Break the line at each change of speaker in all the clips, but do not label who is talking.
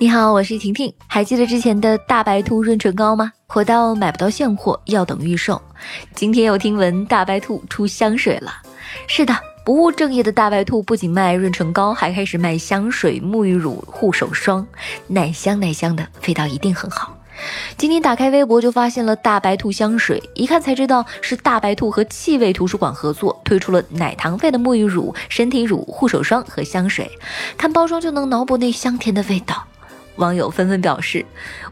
你好，我是婷婷。还记得之前的大白兔润唇膏吗？火到买不到现货，要等预售。今天又听闻大白兔出香水了。是的，不务正业的大白兔不仅卖润唇膏，还开始卖香水、沐浴乳、护手霜，奶香奶香的，味道一定很好。今天打开微博就发现了大白兔香水，一看才知道是大白兔和气味图书馆合作推出了奶糖味的沐浴乳、身体乳、护手霜和香水，看包装就能脑补那香甜的味道。网友纷纷表示：“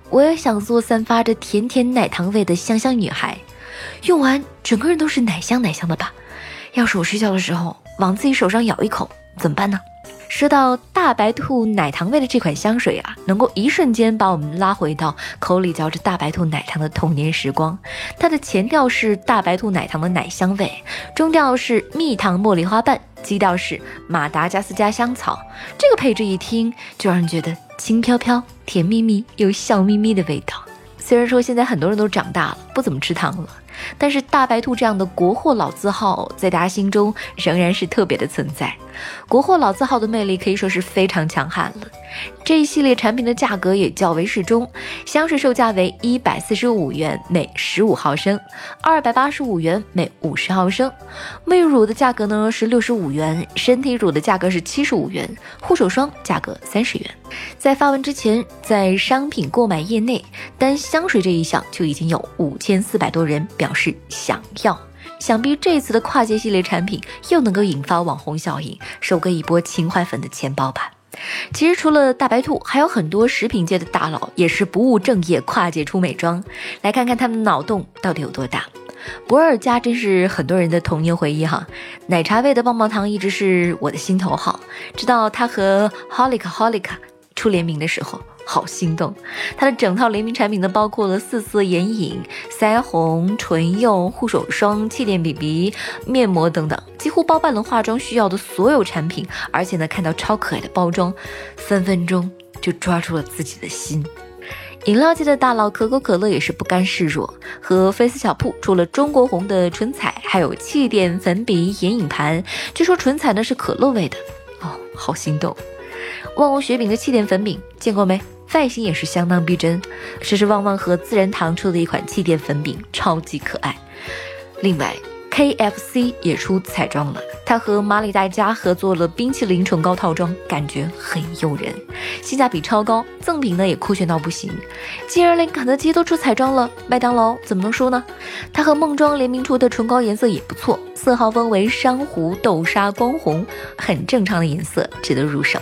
我也想做散发着甜甜奶糖味的香香女孩，用完整个人都是奶香奶香的吧？要是我睡觉的时候往自己手上咬一口，怎么办呢？”说到大白兔奶糖味的这款香水啊，能够一瞬间把我们拉回到口里嚼着大白兔奶糖的童年时光。它的前调是大白兔奶糖的奶香味，中调是蜜糖茉莉花瓣，基调是马达加斯加香草。这个配置一听就让人觉得轻飘飘、甜蜜蜜又笑眯眯的味道。虽然说现在很多人都长大了，不怎么吃糖了。但是大白兔这样的国货老字号，在大家心中仍然是特别的存在。国货老字号的魅力可以说是非常强悍了。这一系列产品的价格也较为适中，香水售价为一百四十五元每十五毫升，二百八十五元每五十毫升。沐浴乳的价格呢是六十五元，身体乳的价格是七十五元，护手霜价格三十元。在发文之前，在商品购买页内，单香水这一项就已经有五千四百多人表表示想要。想必这次的跨界系列产品又能够引发网红效应，收割一波情怀粉的钱包吧。其实除了大白兔，还有很多食品界的大佬也是不务正业，跨界出美妆。来看看他们的脑洞到底有多大。博尔家真是很多人的童年回忆哈，奶茶味的棒棒糖一直是我的心头好。直到他和 Holika Holika 出联名的时候。好心动！它的整套联名产品呢，包括了四色眼影、腮红、唇釉、护手霜、气垫 BB、面膜等等，几乎包办了化妆需要的所有产品。而且呢，看到超可爱的包装，分分钟就抓住了自己的心。饮料界的大佬可口可乐也是不甘示弱，和菲斯小铺出了中国红的唇彩，还有气垫粉笔眼影盘。据说唇彩呢是可乐味的哦，好心动！旺旺雪饼的气垫粉饼见过没？外形也是相当逼真，这是旺旺和自然堂出的一款气垫粉饼，超级可爱。另外，KFC 也出彩妆了，它和马里黛佳合作了冰淇淋唇膏套装，感觉很诱人，性价比超高，赠品呢也酷炫到不行。竟然连肯德基都出彩妆了，麦当劳怎么能输呢？它和梦妆联名出的唇膏颜色也不错，色号分为珊瑚、豆沙、光红，很正常的颜色，值得入手。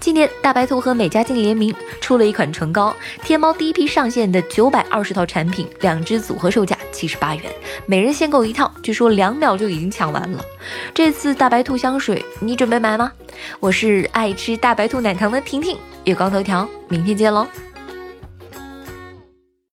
今年大白兔和美加净联名出了一款唇膏，天猫第一批上线的九百二十套产品，两支组合售价七十八元，每人限购一套，据说两秒就已经抢完了。这次大白兔香水，你准备买吗？我是爱吃大白兔奶糖的婷婷，月光头条，明天见喽。